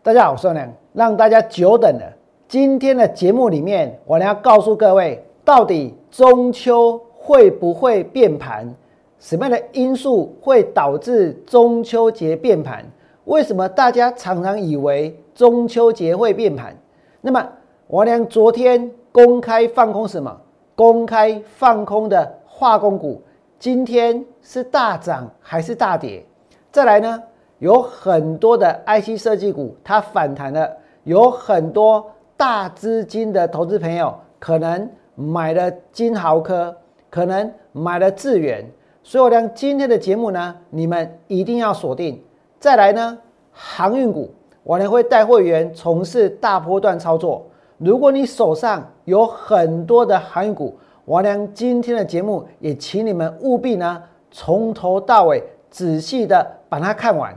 大家好，我是梁，让大家久等了。今天的节目里面，我要告诉各位，到底中秋会不会变盘？什么样的因素会导致中秋节变盘？为什么大家常常以为中秋节会变盘？那么王良昨天公开放空什么？公开放空的化工股，今天是大涨还是大跌？再来呢？有很多的 IC 设计股它反弹了，有很多大资金的投资朋友可能买了金豪科，可能买了智远，所以我讲今天的节目呢，你们一定要锁定。再来呢，航运股，我呢会带会员从事大波段操作。如果你手上有很多的航运股，我呢今天的节目也请你们务必呢从头到尾仔细的把它看完。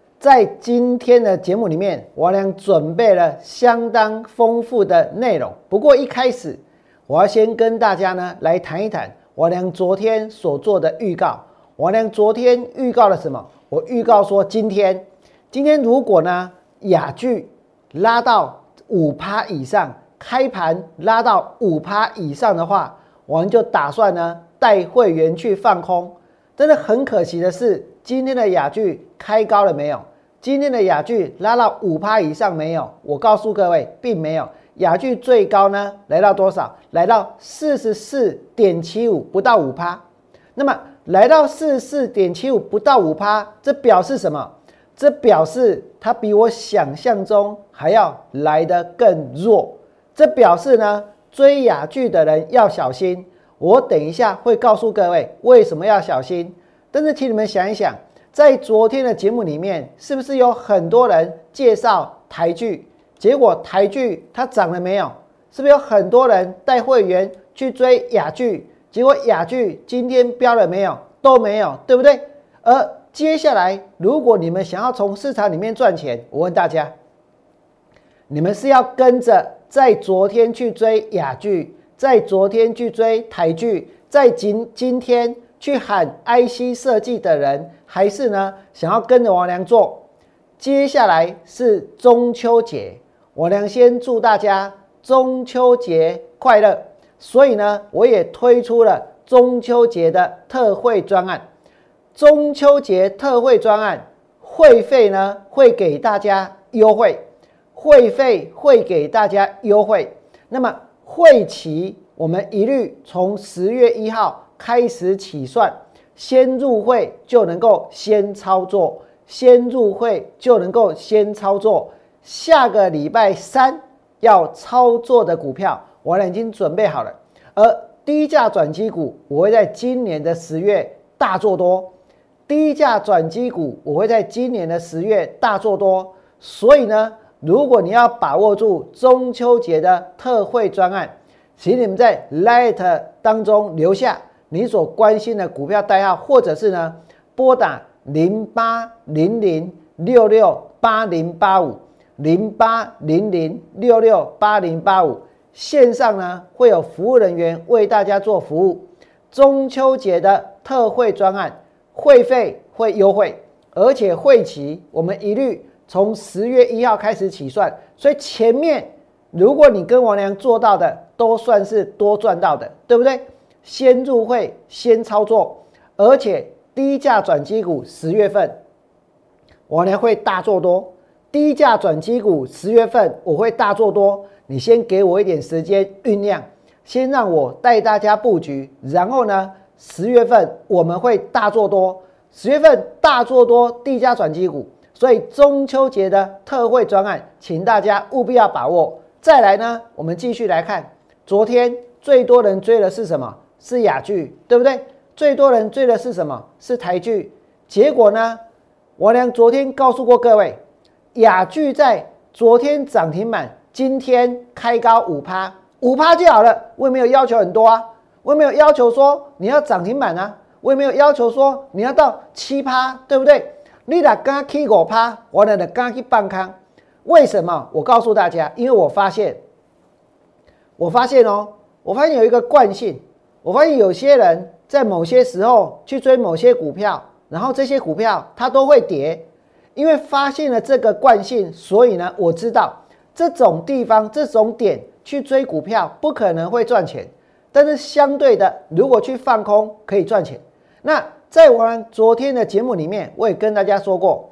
在今天的节目里面，我俩准备了相当丰富的内容。不过一开始，我要先跟大家呢来谈一谈我俩昨天所做的预告。我俩昨天预告了什么？我预告说今天，今天如果呢雅聚拉到五趴以上，开盘拉到五趴以上的话，我们就打算呢带会员去放空。真的很可惜的是，今天的雅聚开高了没有？今天的雅聚拉到五趴以上没有？我告诉各位，并没有。雅聚最高呢，来到多少？来到四十四点七五，不到五趴。那么来到四十四点七五，不到五趴，这表示什么？这表示它比我想象中还要来得更弱。这表示呢，追雅聚的人要小心。我等一下会告诉各位为什么要小心。但是请你们想一想。在昨天的节目里面，是不是有很多人介绍台剧？结果台剧它涨了没有？是不是有很多人带会员去追雅剧？结果雅剧今天标了没有？都没有，对不对？而接下来，如果你们想要从市场里面赚钱，我问大家，你们是要跟着在昨天去追雅剧，在昨天去追台剧，在今今天？去喊 IC 设计的人，还是呢想要跟着王良做？接下来是中秋节，王良先祝大家中秋节快乐。所以呢，我也推出了中秋节的特惠专案。中秋节特惠专案会费呢会给大家优惠，会费会给大家优惠。那么会期我们一律从十月一号。开始起算，先入会就能够先操作，先入会。就能够先操作。下个礼拜三要操作的股票，我已经准备好了。而低价转机股，我会。在今年的十月大做多。低价转机股，我会。在今年的十月大做多。所以呢，如果你要把握住中秋节的特惠专案，请你们在 Light 当中留下。你所关心的股票代号，或者是呢，拨打零八零零六六八零八五零八零零六六八零八五，线上呢会有服务人员为大家做服务。中秋节的特惠专案，会费会优惠，而且会期我们一律从十月一号开始起算，所以前面如果你跟王良做到的，都算是多赚到的，对不对？先入会，先操作，而且低价转机股十月份，我呢会大做多。低价转机股十月份我会大做多，你先给我一点时间酝酿，先让我带大家布局，然后呢十月份我们会大做多，十月份大做多低价转机股，所以中秋节的特惠专案，请大家务必要把握。再来呢，我们继续来看，昨天最多人追的是什么？是雅剧，对不对？最多人追的是什么？是台剧。结果呢？我俩昨天告诉过各位，雅剧在昨天涨停板，今天开高五趴，五趴就好了。我也没有要求很多啊，我也没有要求说你要涨停板啊，我也没有要求说你要到七趴，对不对？你若刚起五趴，我呢刚去半康，为什么？我告诉大家，因为我发现，我发现哦，我发现有一个惯性，我发现有些人在某些时候去追某些股票，然后这些股票它都会跌。因为发现了这个惯性，所以呢，我知道这种地方、这种点去追股票不可能会赚钱，但是相对的，如果去放空可以赚钱。那在我们昨天的节目里面，我也跟大家说过，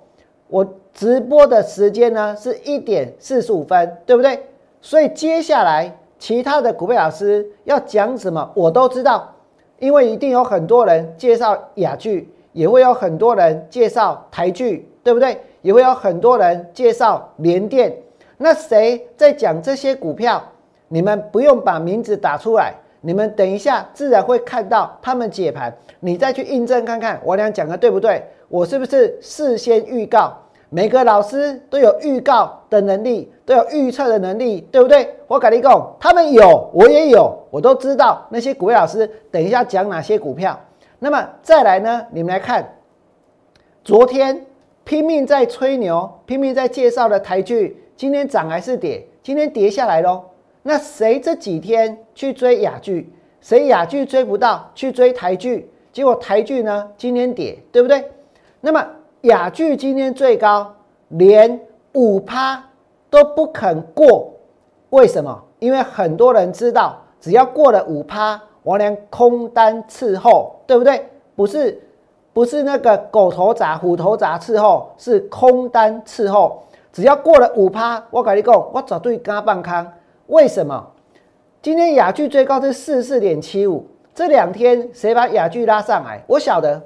我直播的时间呢是一点四十五分，对不对？所以接下来其他的股票老师要讲什么，我都知道，因为一定有很多人介绍雅剧，也会有很多人介绍台剧。对不对？也会有很多人介绍联电。那谁在讲这些股票？你们不用把名字打出来，你们等一下自然会看到他们解盘。你再去印证看看，我俩讲的对不对？我是不是事先预告？每个老师都有预告的能力，都有预测的能力，对不对？我跟你讲，他们有，我也有，我都知道那些股票老师等一下讲哪些股票。那么再来呢？你们来看，昨天。拼命在吹牛，拼命在介绍的台剧，今天涨还是跌？今天跌下来喽。那谁这几天去追雅剧？谁雅剧追不到，去追台剧？结果台剧呢，今天跌，对不对？那么雅剧今天最高连五趴都不肯过，为什么？因为很多人知道，只要过了五趴，我连空单伺候，对不对？不是。不是那个狗头铡、虎头铡伺候，是空单伺候。只要过了五趴，我跟你讲，我绝对加半康。为什么？今天雅聚最高是四四点七五，这两天谁把雅聚拉上来？我晓得，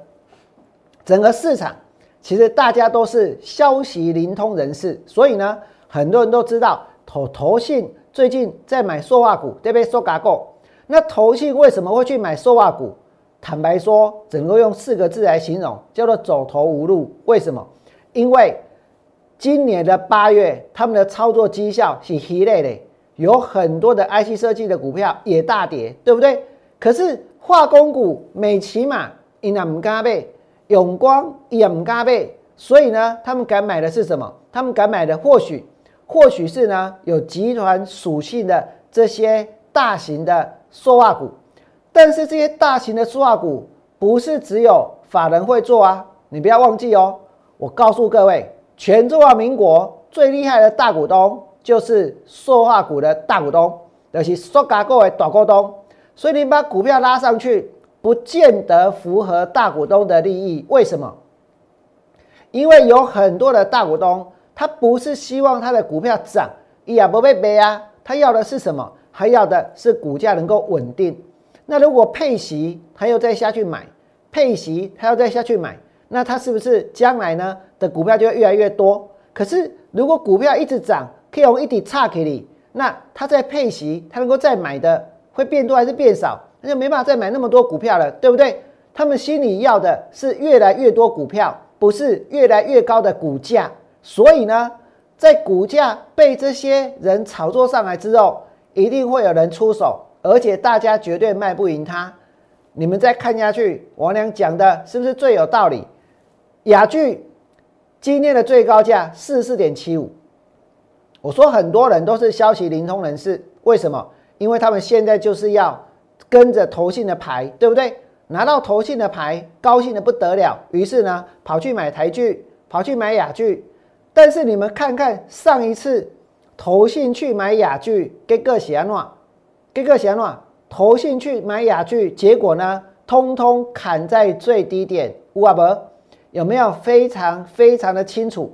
整个市场其实大家都是消息灵通人士，所以呢，很多人都知道投投信最近在买塑化股，对不对？说嘎够。那投信为什么会去买塑化股？坦白说，整个用四个字来形容，叫做走投无路。为什么？因为今年的八月，他们的操作绩效是稀累的，有很多的 IC 设计的股票也大跌，对不对？可是化工股、美骑马、伊也唔加倍，永光也唔加倍，所以呢，他们敢买的是什么？他们敢买的或许，或许是呢有集团属性的这些大型的塑化股。但是这些大型的塑化股不是只有法人会做啊，你不要忘记哦。我告诉各位，全中华民国最厉害的大股东就是塑化股的大股东，就是塑加股的大股东。所以你把股票拉上去，不见得符合大股东的利益。为什么？因为有很多的大股东，他不是希望他的股票涨，也不被背啊，他要的是什么？还要的是股价能够稳定。那如果配息，他又再下去买，配息他要再下去买，那他是不是将来呢的股票就会越来越多？可是如果股票一直涨，可以用一笔差给你，那他在配息，他能够再买的会变多还是变少？那就没办法再买那么多股票了，对不对？他们心里要的是越来越多股票，不是越来越高的股价。所以呢，在股价被这些人炒作上来之后，一定会有人出手。而且大家绝对卖不赢他，你们再看下去，王良讲的是不是最有道理？雅聚今天的最高价四四点七五，我说很多人都是消息灵通人士，为什么？因为他们现在就是要跟着投信的牌，对不对？拿到投信的牌，高兴的不得了，于是呢，跑去买台剧，跑去买雅剧。但是你们看看上一次投信去买雅剧，给个喜安诺。这个想法，投信去买雅剧，结果呢，通通砍在最低点，五啊不？有没有非常非常的清楚？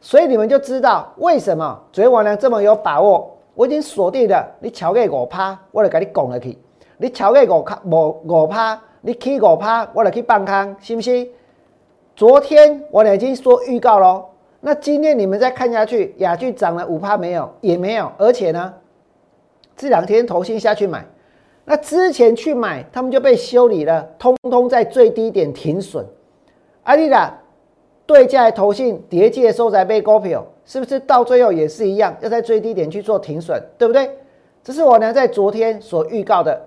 所以你们就知道为什么昨天晚上这么有把握。我已经锁定了，你敲个五趴，我就给你拱了去；你超过五卡五五趴，你起五趴，我来去放空，是不是？昨天我已经说预告喽，那今天你们再看下去，雅聚涨了五趴没有？也没有，而且呢？这两天投信下去买，那之前去买，他们就被修理了，通通在最低点停损。阿丽达对价投信叠借收窄被高票，是不是到最后也是一样，要在最低点去做停损，对不对？这是我娘在昨天所预告的。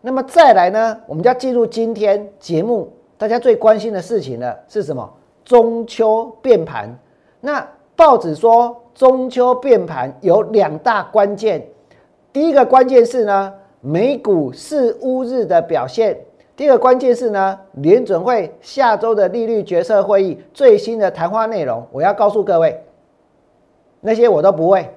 那么再来呢，我们就要进入今天节目大家最关心的事情了，是什么？中秋变盘。那报纸说中秋变盘有两大关键，第一个关键是呢，美股四乌日的表现。第二个关键是呢，联准会下周的利率决策会议最新的谈话内容，我要告诉各位，那些我都不会。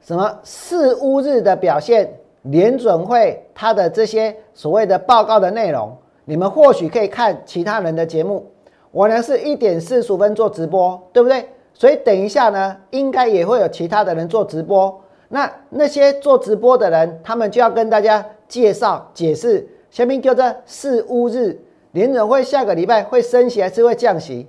什么四乌日的表现，联准会它的这些所谓的报告的内容，你们或许可以看其他人的节目。我呢是一点四十五分做直播，对不对？所以等一下呢，应该也会有其他的人做直播。那那些做直播的人，他们就要跟大家。介绍解释，下面叫做四乌日联准会下个礼拜会升息还是会降息？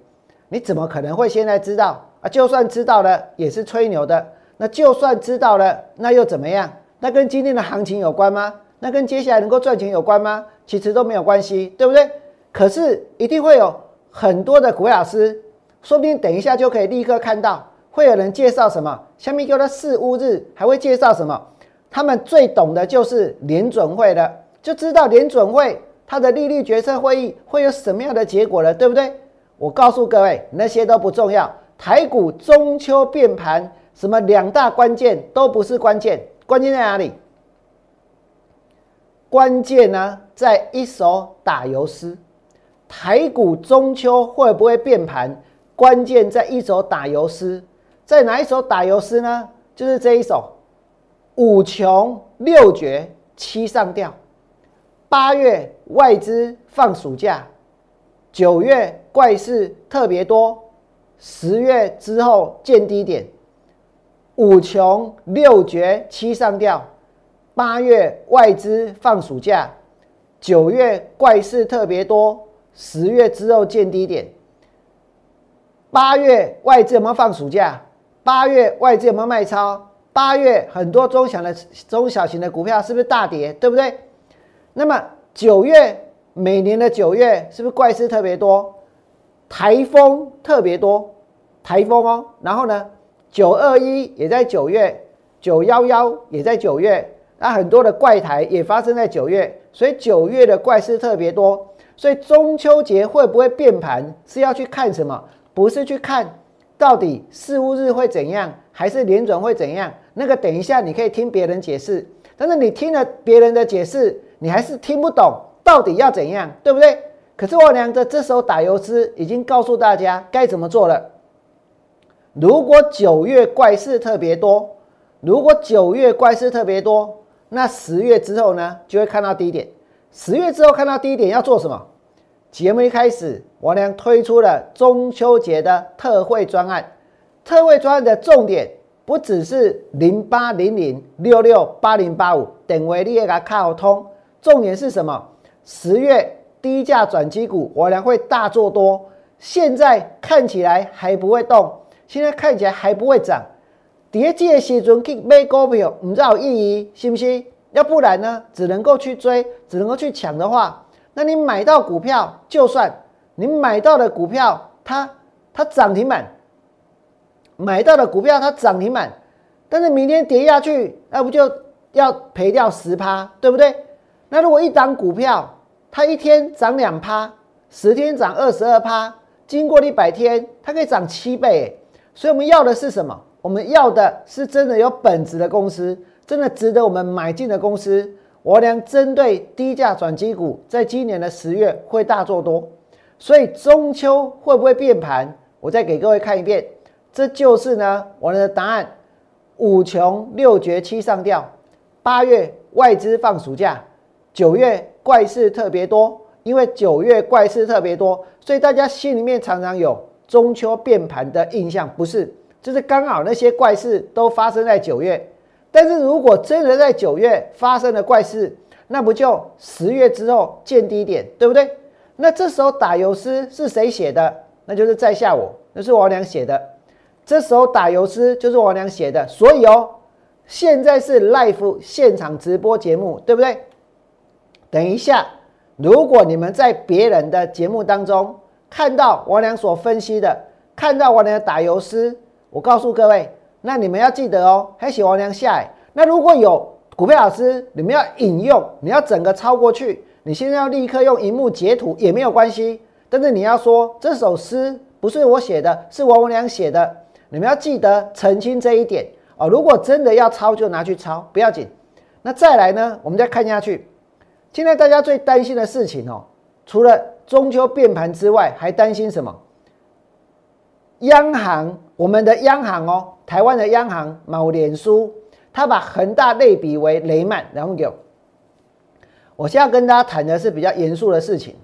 你怎么可能会现在知道啊？就算知道了，也是吹牛的。那就算知道了，那又怎么样？那跟今天的行情有关吗？那跟接下来能够赚钱有关吗？其实都没有关系，对不对？可是一定会有很多的股老师，说不定等一下就可以立刻看到，会有人介绍什么？下面叫做四乌日，还会介绍什么？他们最懂的就是联准会的，就知道联准会它的利率决策会议会有什么样的结果了，对不对？我告诉各位，那些都不重要。台股中秋变盘，什么两大关键都不是关键，关键在哪里？关键呢，在一手打油诗。台股中秋会不会变盘？关键在一手打油诗，在哪一手打油诗呢？就是这一手。五穷六绝七上吊，八月外资放暑假，九月怪事特别多，十月之后见低点。五穷六绝七上吊，八月外资放暑假，九月怪事特别多，十月之后见低点。八月外资有没有放暑假？八月外资有没有卖超？八月很多中小的中小型的股票是不是大跌？对不对？那么九月每年的九月是不是怪事特别多？台风特别多，台风哦。然后呢，九二一也在九月，九幺幺也在九月，那很多的怪台也发生在九月，所以九月的怪事特别多。所以中秋节会不会变盘是要去看什么？不是去看到底四五日会怎样，还是连转会怎样？那个等一下，你可以听别人解释，但是你听了别人的解释，你还是听不懂到底要怎样，对不对？可是我娘的这时候打油诗已经告诉大家该怎么做了。如果九月怪事特别多，如果九月怪事特别多，那十月之后呢，就会看到低点。十月之后看到低点要做什么？节目一开始，我娘推出了中秋节的特惠专案，特惠专案的重点。不只是零八零零六六八零八五等为你也给它看通，重点是什么？十月低价转机股，我俩会大做多。现在看起来还不会动，现在看起来还不会涨。跌的时阵去买股票，唔知有意义，信不信？要不然呢，只能够去追，只能够去抢的话，那你买到股票，就算你买到的股票，它它涨停板。买到的股票它涨停板，但是明天跌下去，那不就要赔掉十趴，对不对？那如果一档股票它一天涨两趴，十天涨二十二趴，经过一百天，它可以涨七倍。所以我们要的是什么？我们要的是真的有本质的公司，真的值得我们买进的公司。我俩针对低价转机股，在今年的十月会大做多，所以中秋会不会变盘？我再给各位看一遍。这就是呢，我的答案：五穷六绝七上吊。八月外资放暑假，九月怪事特别多。因为九月怪事特别多，所以大家心里面常常有中秋变盘的印象，不是？就是刚好那些怪事都发生在九月。但是如果真的在九月发生了怪事，那不就十月之后见低点，对不对？那这时候打油诗是谁写的？那就是在下我，那是我俩写的。这时候打油诗就是我娘写的，所以哦，现在是 live 现场直播节目，对不对？等一下，如果你们在别人的节目当中看到王良所分析的，看到王良打油诗，我告诉各位，那你们要记得哦，还写王良下。那如果有股票老师，你们要引用，你要整个抄过去，你现在要立刻用荧幕截图也没有关系，但是你要说这首诗不是我写的，是王文良写的，你们要记得澄清这一点哦。如果真的要抄，就拿去抄，不要紧。那再来呢？我们再看下去。现在大家最担心的事情哦，除了中秋变盘之外，还担心什么？央行，我们的央行哦，台湾的央行某脸书，他把恒大类比为雷曼，然后给我。我现在跟大家谈的是比较严肃的事情，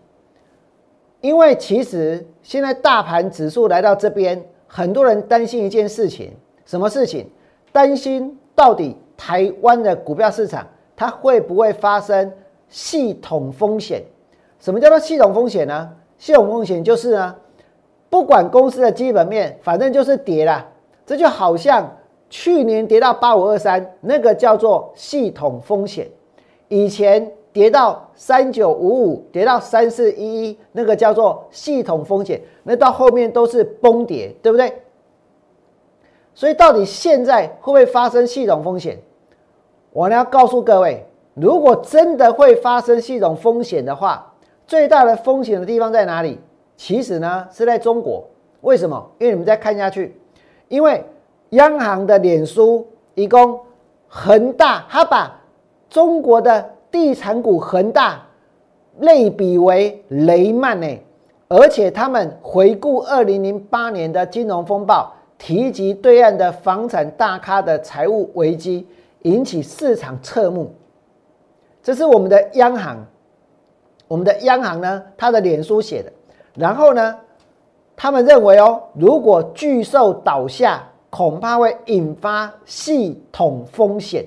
因为其实现在大盘指数来到这边，很多人担心一件事情，什么事情？担心到底。台湾的股票市场，它会不会发生系统风险？什么叫做系统风险呢？系统风险就是呢，不管公司的基本面，反正就是跌了。这就好像去年跌到八五二三，那个叫做系统风险；以前跌到三九五五，跌到三四一一，那个叫做系统风险。那到后面都是崩跌，对不对？所以，到底现在会不会发生系统风险？我呢要告诉各位，如果真的会发生系统风险的话，最大的风险的地方在哪里？其实呢是在中国。为什么？因为你们再看下去，因为央行的脸书一共恒大，他把中国的地产股恒大类比为雷曼呢，而且他们回顾二零零八年的金融风暴。提及对岸的房产大咖的财务危机，引起市场侧目。这是我们的央行，我们的央行呢，他的脸书写的。然后呢，他们认为哦，如果巨兽倒下，恐怕会引发系统风险，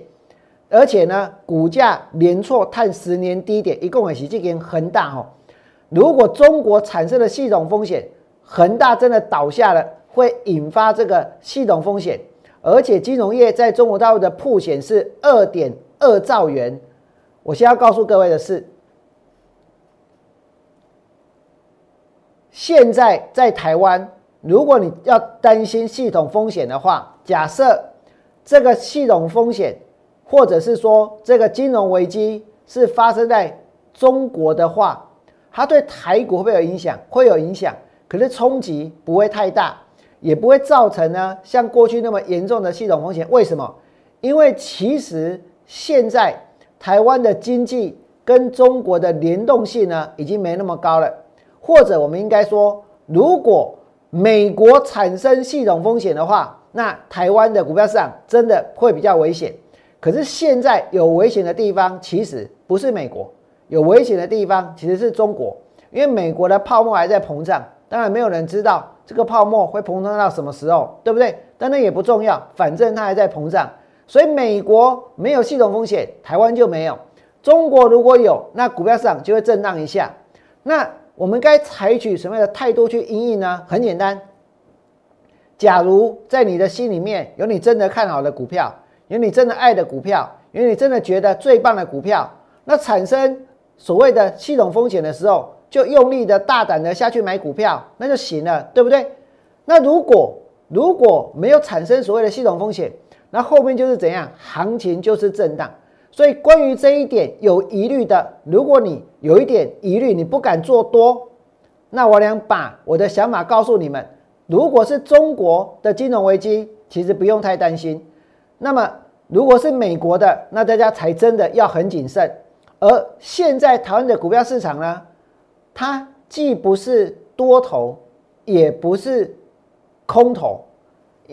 而且呢，股价连挫探十年低点，一共也是这个恒大哦。如果中国产生了系统风险，恒大真的倒下了。会引发这个系统风险，而且金融业在中国大陆的铺险是二点二兆元。我先要告诉各位的是，现在在台湾，如果你要担心系统风险的话，假设这个系统风险，或者是说这个金融危机是发生在中国的话，它对台股会不会有影响？会有影响，可是冲击不会太大。也不会造成呢像过去那么严重的系统风险。为什么？因为其实现在台湾的经济跟中国的联动性呢已经没那么高了。或者我们应该说，如果美国产生系统风险的话，那台湾的股票市场真的会比较危险。可是现在有危险的地方其实不是美国，有危险的地方其实是中国，因为美国的泡沫还在膨胀。当然没有人知道。这个泡沫会膨胀到什么时候，对不对？但那也不重要，反正它还在膨胀。所以美国没有系统风险，台湾就没有。中国如果有，那股票市场就会震荡一下。那我们该采取什么样的态度去应应呢？很简单，假如在你的心里面有你真的看好的股票，有你真的爱的股票，有你真的觉得最棒的股票，那产生所谓的系统风险的时候。就用力的大胆的下去买股票，那就行了，对不对？那如果如果没有产生所谓的系统风险，那后面就是怎样？行情就是震荡。所以关于这一点有疑虑的，如果你有一点疑虑，你不敢做多，那我俩把我的想法告诉你们。如果是中国的金融危机，其实不用太担心。那么如果是美国的，那大家才真的要很谨慎。而现在台湾的股票市场呢？它既不是多头，也不是空头，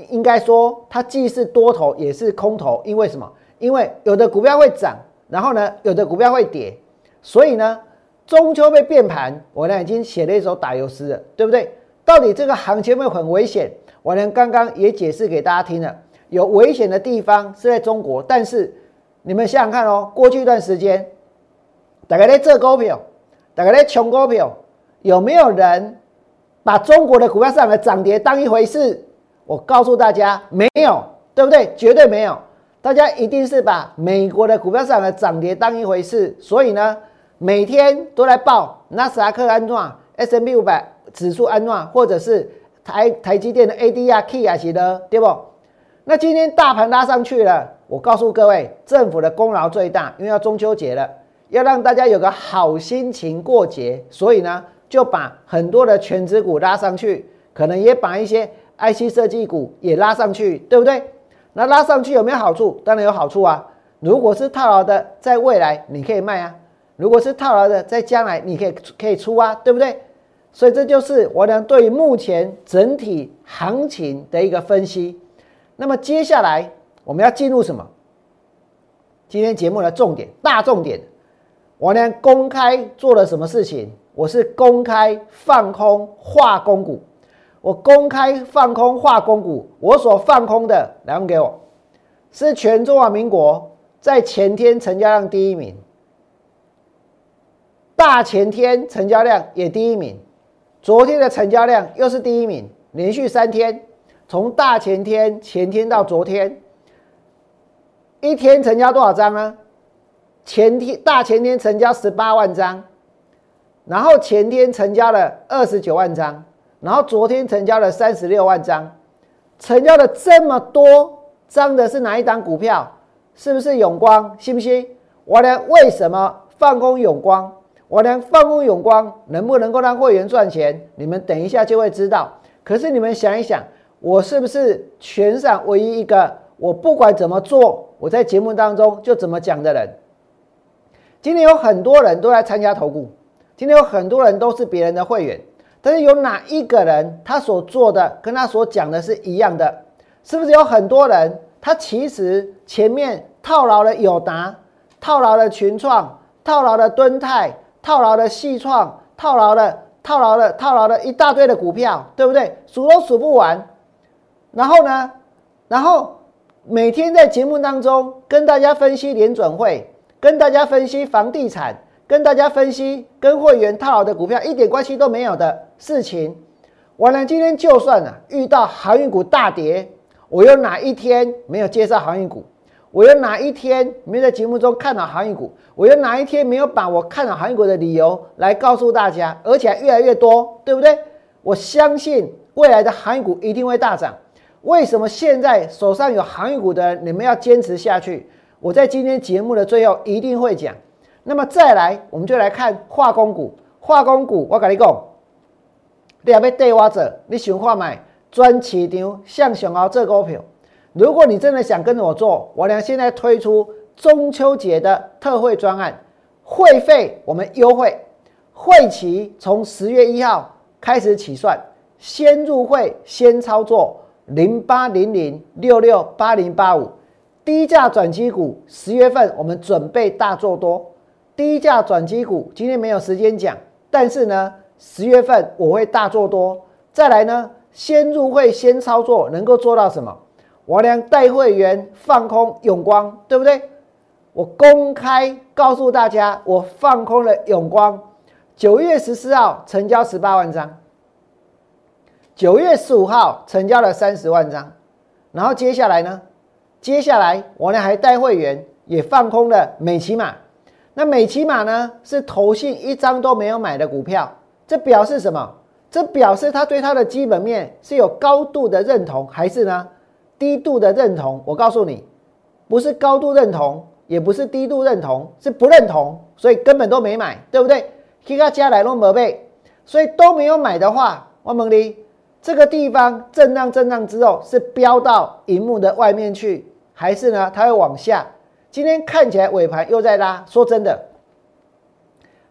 应该说它既是多头也是空头。因为什么？因为有的股票会涨，然后呢，有的股票会跌。所以呢，中秋被变盘，我呢已经写了一首打油诗了，对不对？到底这个行情会很危险？我呢刚刚也解释给大家听了，有危险的地方是在中国，但是你们想想看哦，过去一段时间，大概在这股票。大概在穷股票，有没有人把中国的股票市场的涨跌当一回事？我告诉大家，没有，对不对？绝对没有。大家一定是把美国的股票市场的涨跌当一回事，所以呢，每天都来报纳斯达克安装 S M B 五百指数安暖，或者是台台积电的 ADR key 啊，是的，对不？那今天大盘拉上去了，我告诉各位，政府的功劳最大，因为要中秋节了，要让大家有个好心情过节，所以呢，就把很多的全指股拉上去，可能也把一些 IC 设计股也拉上去，对不对？那拉上去有没有好处？当然有好处啊。如果是套牢的，在未来你可以卖啊；如果是套牢的，在将来你可以可以出啊，对不对？所以这就是我俩对目前整体行情的一个分析。那么接下来我们要进入什么？今天节目的重点，大重点，我俩公开做了什么事情？我是公开放空化工股，我公开放空化工股，我所放空的，来问给我，是全中华民国。在前天成交量第一名，大前天成交量也第一名，昨天的成交量又是第一名，连续三天，从大前天、前天到昨天，一天成交多少张呢？前天大前天成交十八万张，然后前天成交了二十九万张，然后昨天成交了三十六万张，成交了这么多张的是哪一档股票？是不是永光？信不信？我俩为什么放空永光？我俩放空永光能不能够让会员赚钱？你们等一下就会知道。可是你们想一想，我是不是全场唯一一个我不管怎么做，我在节目当中就怎么讲的人？今天有很多人都来参加投顾，今天有很多人都是别人的会员，但是有哪一个人他所做的跟他所讲的是一样的？是不是有很多人？他其实前面套牢了友达，套牢了群创，套牢了敦泰，套牢了细创，套牢了套牢了套牢了一大堆的股票，对不对？数都数不完。然后呢，然后每天在节目当中跟大家分析联准会，跟大家分析房地产，跟大家分析跟会员套牢的股票一点关系都没有的事情。完了，今天就算啊遇到航运股大跌。我有哪一天没有介绍航运股？我有哪一天没在节目中看到航运股？我有哪一天没有把我看好航运股的理由来告诉大家？而且越来越多，对不对？我相信未来的航运股一定会大涨。为什么现在手上有航运股的人，你们要坚持下去？我在今天节目的最后一定会讲。那么再来，我们就来看化工股。化工股，我跟你讲，你要对我做，你想看买？专市场向熊熬这股票，如果你真的想跟着我做，我俩现在推出中秋节的特惠专案，会费我们优惠，会期从十月一号开始起算，先入会先操作零八零零六六八零八五低价转机股，十月份我们准备大做多，低价转机股今天没有时间讲，但是呢，十月份我会大做多，再来呢。先入会先操作，能够做到什么？我俩带会员放空永光，对不对？我公开告诉大家，我放空了永光。九月十四号成交十八万张，九月十五号成交了三十万张。然后接下来呢？接下来我俩还带会员也放空了美骑马。那美骑马呢？是投信一张都没有买的股票，这表示什么？这表示他对他的基本面是有高度的认同，还是呢低度的认同？我告诉你，不是高度认同，也不是低度认同，是不认同，所以根本都没买，对不对？其他加来弄没背，所以都没有买的话，我问你，这个地方震荡震荡之后是飙到荧幕的外面去，还是呢它会往下？今天看起来尾盘又在拉。说真的，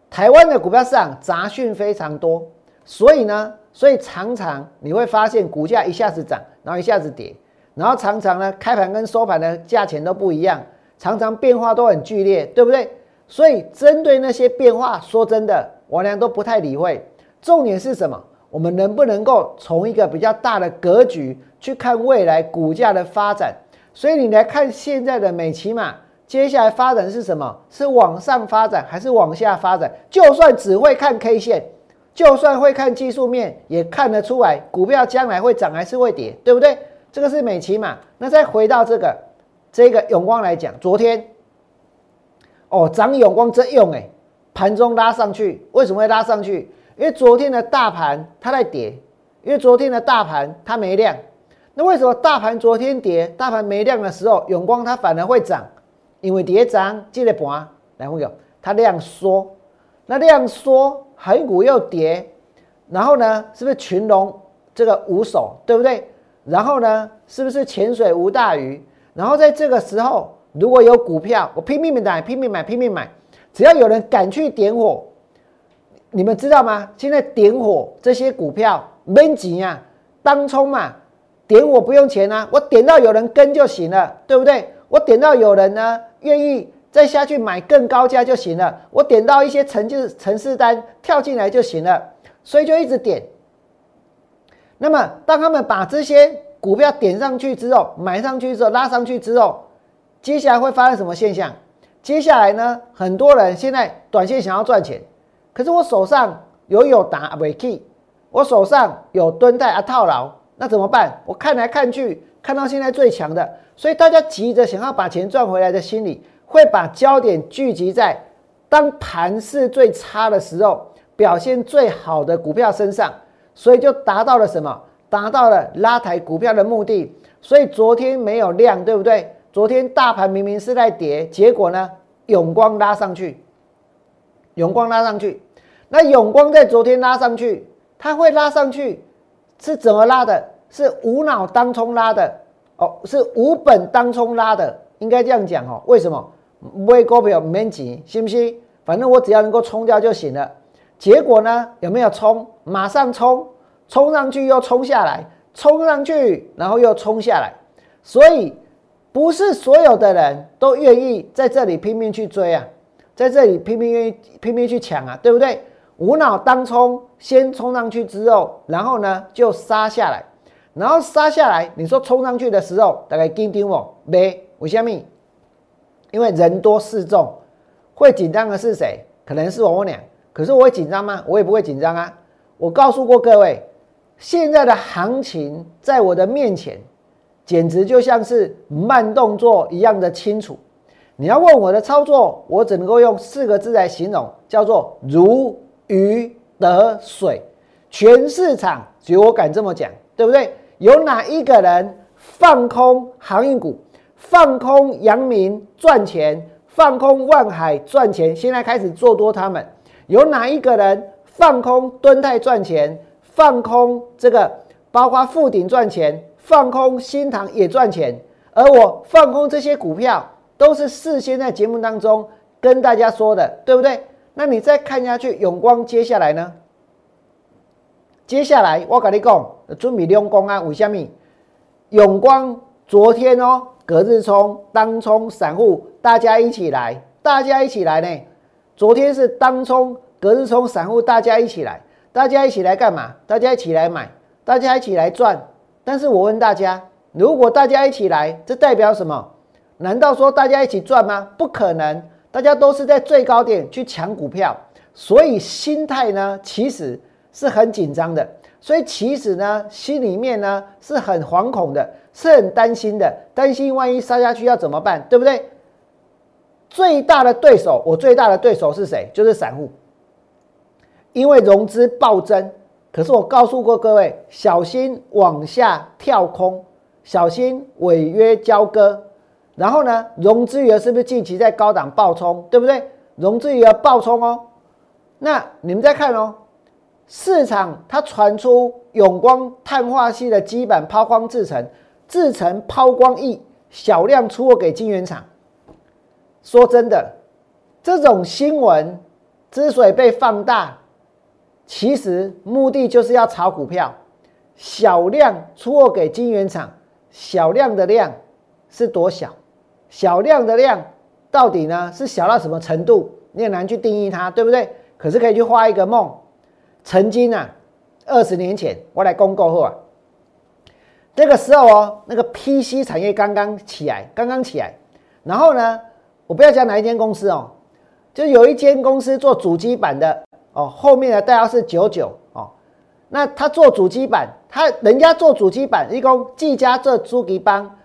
台湾的股票市场杂讯非常多。所以呢，所以常常你会发现股价一下子涨，然后一下子跌，然后常常呢开盘跟收盘的价钱都不一样，常常变化都很剧烈，对不对？所以针对那些变化，说真的，我俩都不太理会。重点是什么？我们能不能够从一个比较大的格局去看未来股价的发展？所以你来看现在的美骑马，接下来发展是什么？是往上发展还是往下发展？就算只会看 K 线。就算会看技术面，也看得出来股票将来会涨还是会跌，对不对？这个是美期嘛？那再回到这个这个永光来讲，昨天哦涨永光真用哎，盘中拉上去，为什么会拉上去？因为昨天的大盘它在跌，因为昨天的大盘它没量。那为什么大盘昨天跌，大盘没量的时候，永光它反而会涨？因为跌涨，记得盘来朋友，它量缩，那量缩，恒股又跌，然后呢，是不是群龙这个无首，对不对？然后呢，是不是潜水无大鱼？然后在这个时候，如果有股票，我拼命买，拼命买，拼命买，只要有人敢去点火，你们知道吗？现在点火这些股票没钱啊，当冲嘛，点火不用钱啊，我点到有人跟就行了，对不对？我点到有人呢。愿意再下去买更高价就行了。我点到一些城市城市单跳进来就行了，所以就一直点。那么当他们把这些股票点上去之后，买上去之后拉上去之后，接下来会发生什么现象？接下来呢？很多人现在短线想要赚钱，可是我手上有有打尾 key，我手上有蹲在啊套牢，那怎么办？我看来看去。看到现在最强的，所以大家急着想要把钱赚回来的心理，会把焦点聚集在当盘势最差的时候，表现最好的股票身上，所以就达到了什么？达到了拉抬股票的目的。所以昨天没有量，对不对？昨天大盘明明是在跌，结果呢，永光拉上去，永光拉上去。那永光在昨天拉上去，它会拉上去，是怎么拉的？是无脑当冲拉的哦，是无本当冲拉的，应该这样讲哦。为什么？买股票免急，信不信？反正我只要能够冲掉就行了。结果呢？有没有冲？马上冲，冲上去又冲下来，冲上去然后又冲下来。所以不是所有的人都愿意在这里拼命去追啊，在这里拼命愿意拼命去抢啊，对不对？无脑当冲，先冲上去之后，然后呢就杀下来。然后杀下来，你说冲上去的时候，大概紧张哦，没？为什么？因为人多势众，会紧张的是谁？可能是我俩。可是我会紧张吗？我也不会紧张啊。我告诉过各位，现在的行情在我的面前，简直就像是慢动作一样的清楚。你要问我的操作，我只能够用四个字来形容，叫做如鱼得水。全市场只有我敢这么讲，对不对？有哪一个人放空航运股、放空阳明赚钱、放空万海赚钱？现在开始做多他们。有哪一个人放空敦泰赚钱、放空这个包括富鼎赚钱、放空新塘也赚钱？而我放空这些股票，都是事先在节目当中跟大家说的，对不对？那你再看下去，永光接下来呢？接下来我跟你讲，准备两公啊，为什么？永光昨天哦，隔日冲、当冲、散户，大家一起来，大家一起来呢。昨天是当冲、隔日冲、散户，大家一起来，大家一起来干嘛？大家一起来买，大家一起来赚。但是我问大家，如果大家一起来，这代表什么？难道说大家一起赚吗？不可能，大家都是在最高点去抢股票，所以心态呢，其实。是很紧张的，所以其实呢，心里面呢是很惶恐的，是很担心的，担心万一杀下去要怎么办，对不对？最大的对手，我最大的对手是谁？就是散户，因为融资暴增。可是我告诉过各位，小心往下跳空，小心违约交割。然后呢，融资余额是不是近期在高档暴冲，对不对？融资余额暴冲哦，那你们再看哦。市场它传出永光碳化系的基板抛光制成，制成抛光液，小量出货给晶圆厂。说真的，这种新闻之所以被放大，其实目的就是要炒股票。小量出货给晶圆厂，小量的量是多小？小量的量到底呢是小到什么程度？你很难去定义它，对不对？可是可以去画一个梦。曾经啊，二十年前我来公告后啊，那个时候哦，那个 PC 产业刚刚起来，刚刚起来。然后呢，我不要讲哪一间公司哦，就有一间公司做主机板的哦，后面的代号是九九哦。那他做主机板，他人家做主机板，一共技嘉这朱吉邦、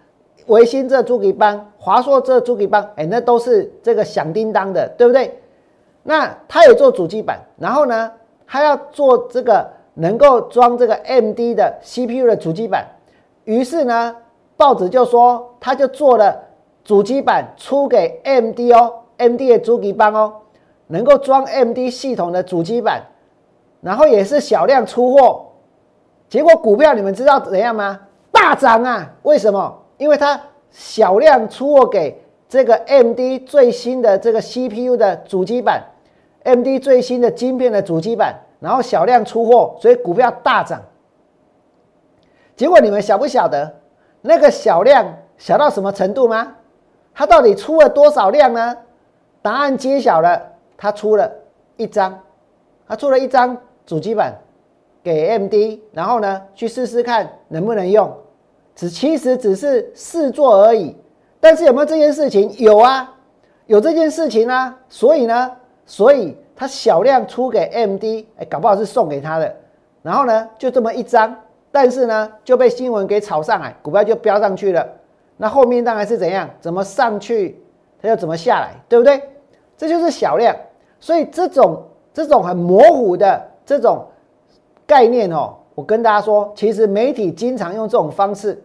维新这朱吉邦、华硕这朱吉邦，哎，那都是这个响叮当的，对不对？那他也做主机板，然后呢？他要做这个能够装这个 MD 的 CPU 的主机板，于是呢，报纸就说他就做了主机板出给 MD 哦，MD 的主机板哦，能够装 MD 系统的主机板，然后也是小量出货，结果股票你们知道怎样吗？大涨啊！为什么？因为它小量出货给这个 MD 最新的这个 CPU 的主机板，MD 最新的晶片的主机板，然后小量出货，所以股票大涨。结果你们晓不晓得那个小量小到什么程度吗？它到底出了多少量呢？答案揭晓了，它出了一张，它出了一张主机板给 MD，然后呢去试试看能不能用。只其实只是试做而已，但是有没有这件事情？有啊，有这件事情啊。所以呢，所以他小量出给 MD，哎，搞不好是送给他的。然后呢，就这么一张，但是呢，就被新闻给炒上来，股票就飙上去了。那后面当然是怎样？怎么上去，它又怎么下来，对不对？这就是小量。所以这种这种很模糊的这种概念哦，我跟大家说，其实媒体经常用这种方式。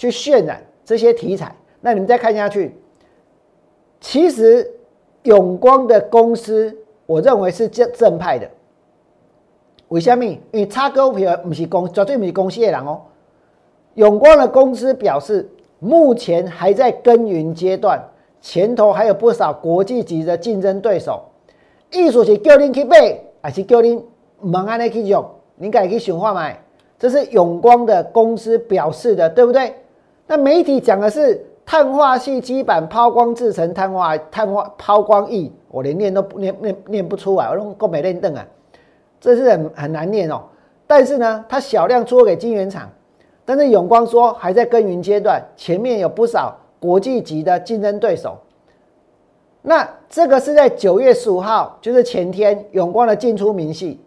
去渲染这些题材，那你们再看下去，其实永光的公司，我认为是正正派的。为什么？因为差股票不是公，绝对不是公司的人哦。永光的公司表示，目前还在耕耘阶段，前头还有不少国际级的竞争对手。艺术是叫您去买，还是叫您猛安的去用？您可以去想话买。这是永光的公司表示的，对不对？那媒体讲的是碳化系基板抛光制成碳化碳化抛光液，我连念都念念念不出来，我用够没练凳啊，这是很很难念哦。但是呢，它小量出给晶圆厂，但是永光说还在耕耘阶段，前面有不少国际级的竞争对手。那这个是在九月十五号，就是前天永光的进出明细。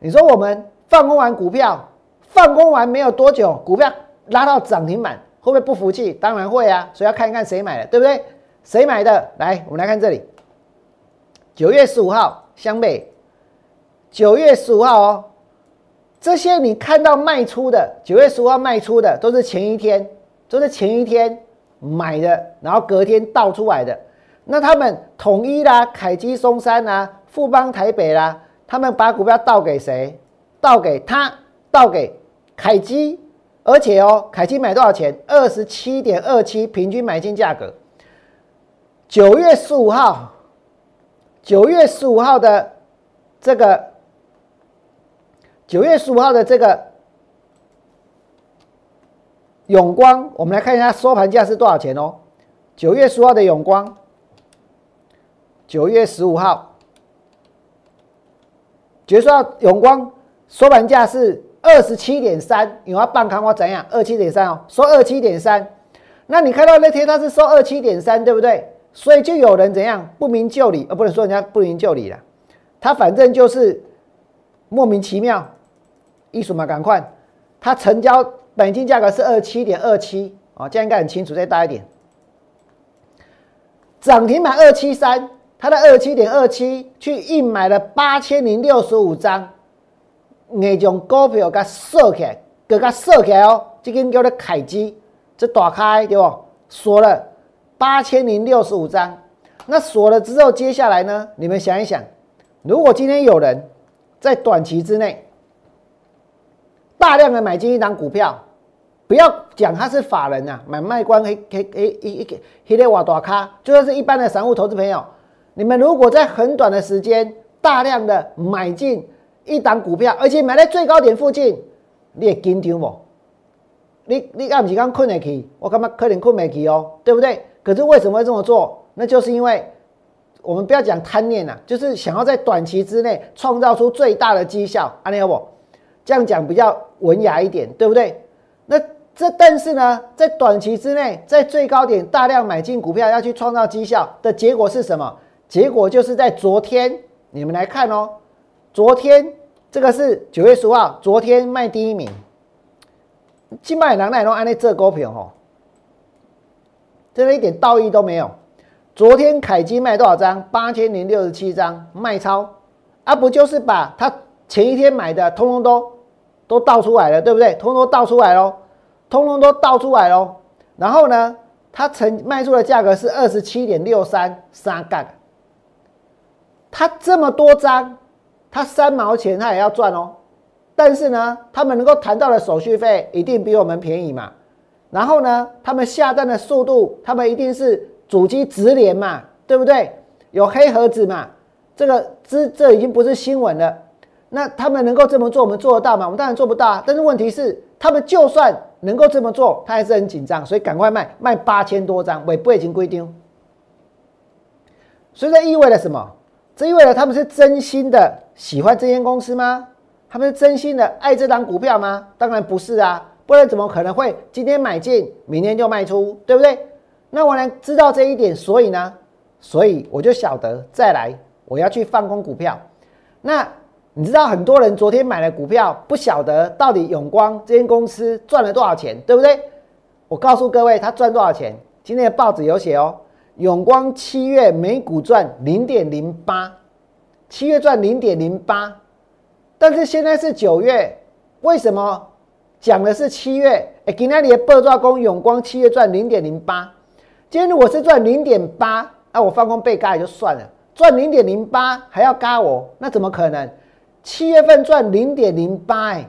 你说我们放空完股票，放空完没有多久，股票拉到涨停板。会不会不服气？当然会啊！所以要看一看谁买的，对不对？谁买的？来，我们来看这里。九月十五号，湘北。九月十五号哦，这些你看到卖出的，九月十五号卖出的都是前一天，都是前一天买的，然后隔天倒出来的。那他们统一啦、凯基松山啦、富邦台北啦，他们把股票倒给谁？倒给他，倒给凯基。而且哦，凯基买多少钱？二十七点二七平均买进价格。九月十五号，九月十五号的这个，九月十五号的这个永光，我们来看一下收盘价是多少钱哦。九月十五号的永光，九月十五号，九月十五号永光收盘价是。二十七点三，有啊半看我怎样？二七点三哦，收二七点三。那你看到那天它是收二七点三，对不对？所以就有人怎样不明就里，而不能说人家不明就里了。他反正就是莫名其妙，艺术嘛，赶快。他成交本金价格是二七点二七哦，这样应该很清楚。再大一点，涨停板二七三，他的二七点二七去硬买了八千零六十五张。那种股票给锁起来，给它锁起来哦。这根叫做凯基，这打开对不？锁了八千零六十五张。那锁了之后，接下来呢？你们想一想，如果今天有人在短期之内大量的买进一档股票，不要讲他是法人啊，买卖官黑黑黑黑黑黑的瓦大咖，就算是一般的散户投资朋友，你们如果在很短的时间大量的买进。一档股票，而且买在最高点附近，你也紧张不？你你按不刚困得起？我感觉可能困没起哦，对不对？可是为什么会这么做？那就是因为我们不要讲贪念呐，就是想要在短期之内创造出最大的绩效。安尼好不？这样讲比较文雅一点，对不对？那这但是呢，在短期之内，在最高点大量买进股票，要去创造绩效的结果是什么？结果就是在昨天，你们来看哦。昨天这个是九月十五号，昨天卖第一名，金麦郎奶龙安利这股票哦，真的一点道义都没有。昨天凯基卖多少张？八千零六十七张卖超，啊不就是把他前一天买的，通通都都倒出来了，对不对？通通都倒出来喽，通通都倒出来喽。然后呢，他曾卖出的价格是二十七点六三三杠，它这么多张，他三毛钱他也要赚哦。但是呢，他们能够谈到的手续费一定比我们便宜嘛。然后呢，他们下单的速度，他们一定是主机直连嘛，对不对？有黑盒子嘛？这个这这已经不是新闻了。那他们能够这么做，我们做得到吗？我们当然做不到。但是问题是，他们就算能够这么做，他还是很紧张，所以赶快卖，卖八千多张，尾部已经规定。所以这意味着什么？这意味着他们是真心的喜欢这间公司吗？他们是真心的爱这档股票吗？当然不是啊，不然怎么可能会今天买进，明天就卖出，对不对？那我能知道这一点，所以呢，所以我就晓得再来我要去放空股票。那你知道很多人昨天买了股票，不晓得到底永光这间公司赚了多少钱，对不对？我告诉各位，他赚多少钱？今天的报纸有写哦，永光七月每股赚零点零八，七月赚零点零八。但是现在是九月，为什么讲的是七月？哎，今天你的报抓工永光七月赚零点零八，今天如果是赚零点八，那我放空被嘎也就算了，赚零点零八还要嘎我，那怎么可能？七月份赚零点零八，哎，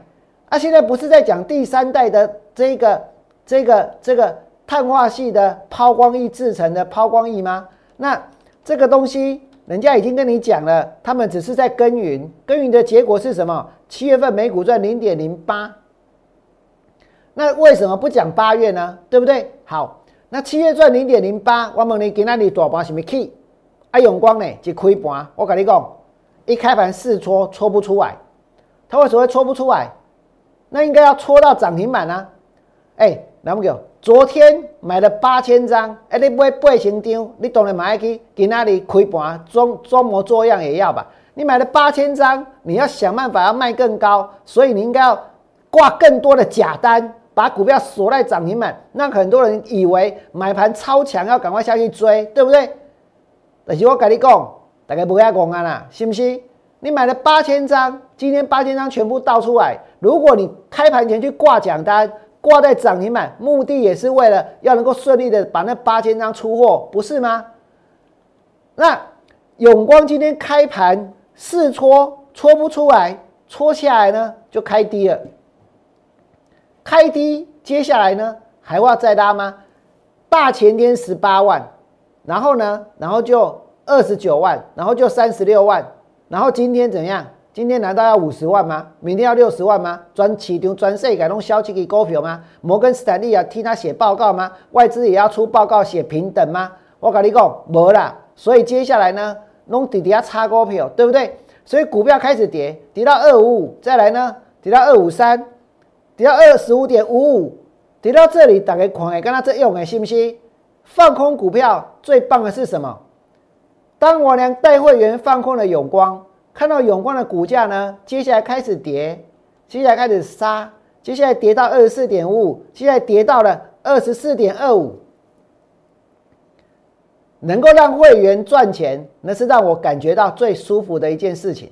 啊，现在不是在讲第三代的这个、这个、这个碳化系的抛光液制成的抛光液吗？那这个东西。人家已经跟你讲了，他们只是在耕耘，耕耘的结果是什么？七月份每股赚零点零八，那为什么不讲八月呢？对不对？好，那七月赚零点零八，我问你今天你大盘什么 key？啊，永光呢？就开盘，我跟你讲，一开盘试搓搓不出来，它为什么会搓不出来？那应该要搓到涨停板啊！哎，那么久。昨天买了八千张，哎，你买八千张，你当然买去，给那里开盘装装模作样也要吧？你买了八千张，你要想办法要卖更高，所以你应该要挂更多的假单，把股票锁在涨停板，让很多人以为买盘超强，要赶快下去追，对不对？但是我跟你讲，大家不要讲啊啦，是不是？你买了八千张，今天八千张全部倒出来，如果你开盘前去挂奖单。挂在涨停板，目的也是为了要能够顺利的把那八千张出货，不是吗？那永光今天开盘试搓搓不出来，搓下来呢就开低了。开低，接下来呢还要再拉吗？大前天十八万，然后呢，然后就二十九万，然后就三十六万，然后今天怎样？今天难道要五十万吗？明天要六十万吗？专市场专税改动消息给股票吗？摩根斯坦利啊替他写报告吗？外资也要出报告写平等吗？我跟你讲，没啦。所以接下来呢，弄底底下插股票，对不对？所以股票开始跌，跌到二五五，再来呢，跌到二五三，跌到二十五点五五，跌到这里，大家看诶，跟他这用诶，信不信？放空股票最棒的是什么？当我连带会员放空了永光。看到永光的股价呢，接下来开始跌，接下来开始杀，接下来跌到二十四点五，现在跌到了二十四点二五，能够让会员赚钱，那是让我感觉到最舒服的一件事情。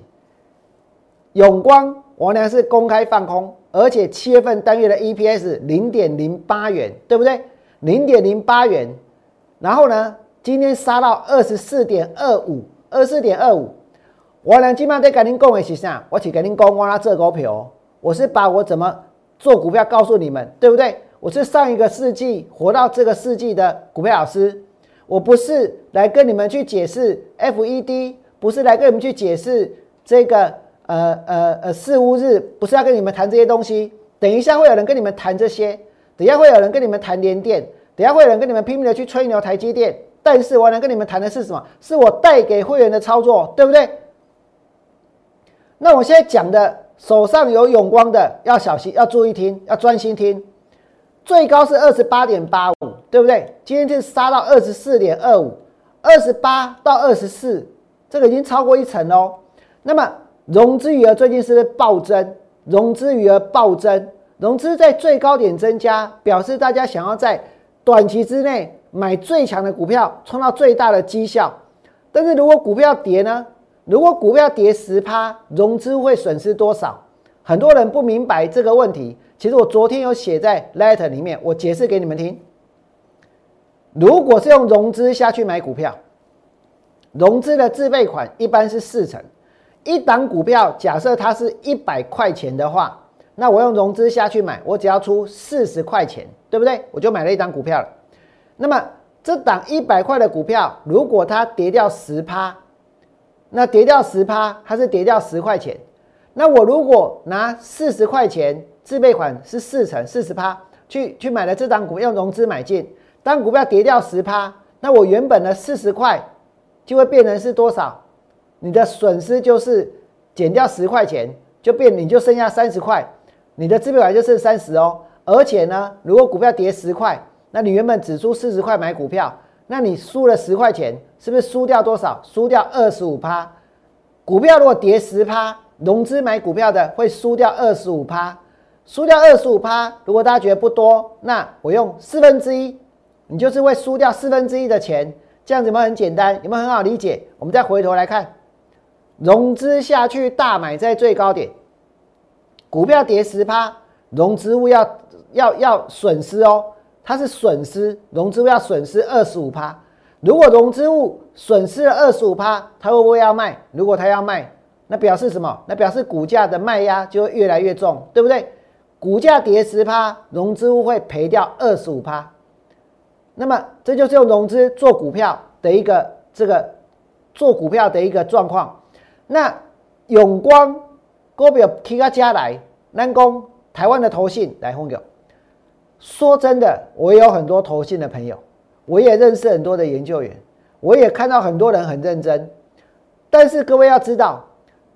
永光我俩是公开放空，而且七月份单月的 EPS 零点零八元，对不对？零点零八元，然后呢，今天杀到二十四点二五，二十四点二五。我俩今晚在跟您讲的是啥？我去跟您讲我那做股票，我是把我怎么做股票告诉你们，对不对？我是上一个世纪活到这个世纪的股票老师，我不是来跟你们去解释 FED，不是来跟你们去解释这个呃呃呃四五日，不是要跟你们谈这些东西。等一下会有人跟你们谈这些，等一下会有人跟你们谈联电，等一下会有人跟你们拼命的去吹牛台积电。但是我能跟你们谈的是什么？是我带给会员的操作，对不对？那我现在讲的，手上有永光的要小心，要注意听，要专心听。最高是二十八点八五，对不对？今天是杀到二十四点二五，二十八到二十四，这个已经超过一层喽。那么融资余额最近是不是暴增？融资余额暴增，融资在最高点增加，表示大家想要在短期之内买最强的股票，创造最大的绩效。但是如果股票跌呢？如果股票跌十趴，融资会损失多少？很多人不明白这个问题。其实我昨天有写在 letter 里面，我解释给你们听。如果是用融资下去买股票，融资的自备款一般是四成。一档股票假设它是一百块钱的话，那我用融资下去买，我只要出四十块钱，对不对？我就买了一档股票了。那么这档一百块的股票，如果它跌掉十趴，那跌掉十趴，它是跌掉十块钱。那我如果拿四十块钱自备款是四成四十趴去去买了这张股票，融资买进，当股票跌掉十趴，那我原本的四十块就会变成是多少？你的损失就是减掉十块钱，就变你就剩下三十块，你的自备款就剩三十哦。而且呢，如果股票跌十块，那你原本只出四十块买股票，那你输了十块钱，是不是输掉多少？输掉二十五趴。股票如果跌十趴。融资买股票的会输掉二十五趴，输掉二十五趴。如果大家觉得不多，那我用四分之一，你就是会输掉四分之一的钱。这样子有没有很简单？有没有很好理解？我们再回头来看，融资下去大买在最高点，股票跌十趴，融资物要要要损失哦，它是损失，融资物要损失二十五趴。如果融资物损失了二十五趴，它会不会要卖？如果它要卖？那表示什么？那表示股价的卖压就会越来越重，对不对？股价跌十趴，融资物会赔掉二十五趴。那么这就是用融资做股票的一个这个做股票的一个状况。那永光股票提个加来，南工台湾的投信来轰友。说真的，我有很多投信的朋友，我也认识很多的研究员，我也看到很多人很认真。但是各位要知道。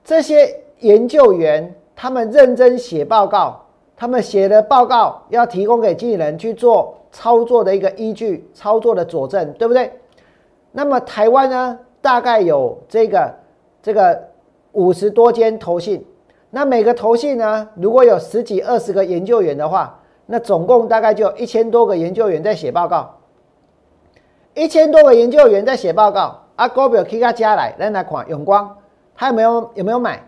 这些研究员他们认真写报告，他们写的报告要提供给经纪人去做操作的一个依据、操作的佐证，对不对？那么台湾呢，大概有这个这个五十多间投信，那每个投信呢，如果有十几二十个研究员的话，那总共大概就一千多个研究员在写报告，一千多个研究员在写报告，啊，股票起价加来，咱来看永光。他有没有有没有买？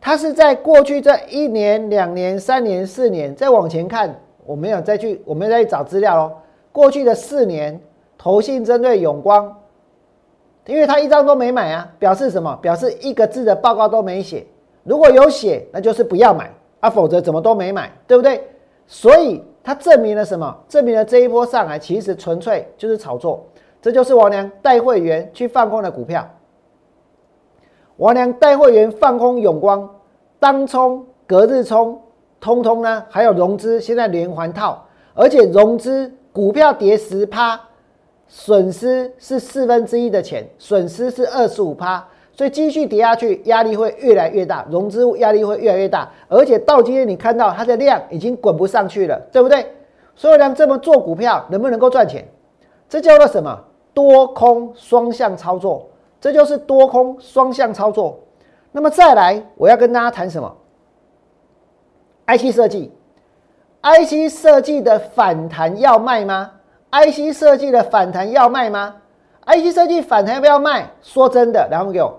他是在过去这一年、两年、三年、四年，再往前看，我没有再去，我们再去找资料喽。过去的四年，投信针对永光，因为他一张都没买啊，表示什么？表示一个字的报告都没写。如果有写，那就是不要买啊，否则怎么都没买，对不对？所以他证明了什么？证明了这一波上来其实纯粹就是炒作，这就是王良带会员去放空的股票。王良带会员放空永光，当冲、隔日冲，通通呢，还有融资，现在连环套，而且融资股票跌十趴，损失是四分之一的钱，损失是二十五趴，所以继续跌下去，压力会越来越大，融资压力会越来越大，而且到今天你看到它的量已经滚不上去了，对不对？所以呢，这么做股票能不能够赚钱？这叫做什么？多空双向操作。这就是多空双向操作。那么再来，我要跟大家谈什么？IC 设计，IC 设计的反弹要卖吗？IC 设计的反弹要卖吗？IC 设计反弹要不要卖？说真的，然后给我。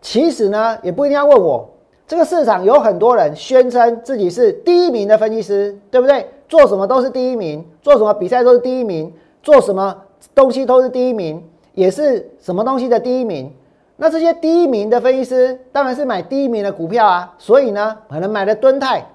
其实呢，也不一定要问我。这个市场有很多人宣称自己是第一名的分析师，对不对？做什么都是第一名，做什么比赛都是第一名，做什么东西都是第一名。也是什么东西的第一名？那这些第一名的分析师当然是买第一名的股票啊。所以呢，可能买了敦泰，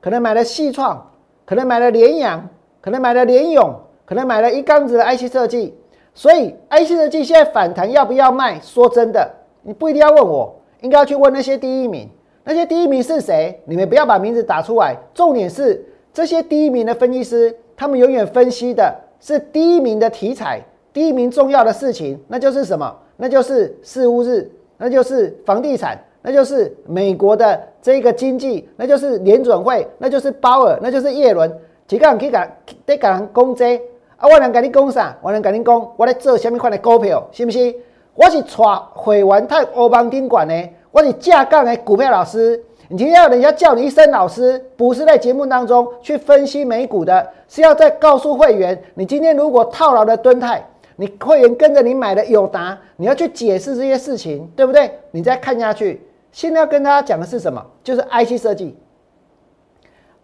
可能买了细创，可能买了联阳，可能买了联勇，可能买了一缸子的 IC 设计。所以 IC 设计现在反弹要不要卖？说真的，你不一定要问我，应该要去问那些第一名。那些第一名是谁？你们不要把名字打出来。重点是这些第一名的分析师，他们永远分析的是第一名的题材。第一名重要的事情，那就是什么？那就是四五日，那就是房地产，那就是美国的这个经济，那就是联准会，那就是鲍尔，那就是耶伦。几个人可以讲，得讲人讲这啊？我能跟你讲啥？我能跟你讲，我来做什么款的股票，是不是？我是带会员泰欧邦宾馆的，我是架杠的股票老师。你今天要人家叫你一声老师，不是在节目当中去分析美股的，是要在告诉会员，你今天如果套牢的蹲泰。你会员跟着你买的友达，你要去解释这些事情，对不对？你再看下去，现在要跟大家讲的是什么？就是 IC 设计。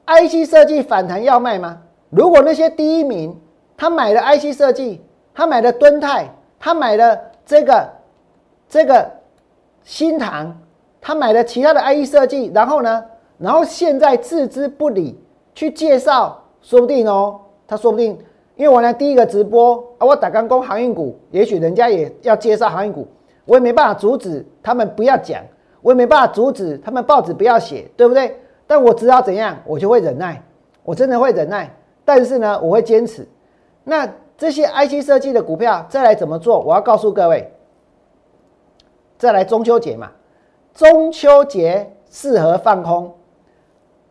IC 设计反弹要卖吗？如果那些第一名他买了 IC 设计，他买了敦泰，他买了这个这个新塘，他买了其他的 IE 设计，然后呢，然后现在置之不理去介绍，说不定哦，他说不定，因为我呢第一个直播啊，我打刚攻航运股，也许人家也要介绍航运股，我也没办法阻止他们不要讲，我也没办法阻止他们报纸不要写，对不对？但我知道怎样，我就会忍耐，我真的会忍耐。但是呢，我会坚持。那这些 IC 设计的股票再来怎么做？我要告诉各位，再来中秋节嘛，中秋节适合放空，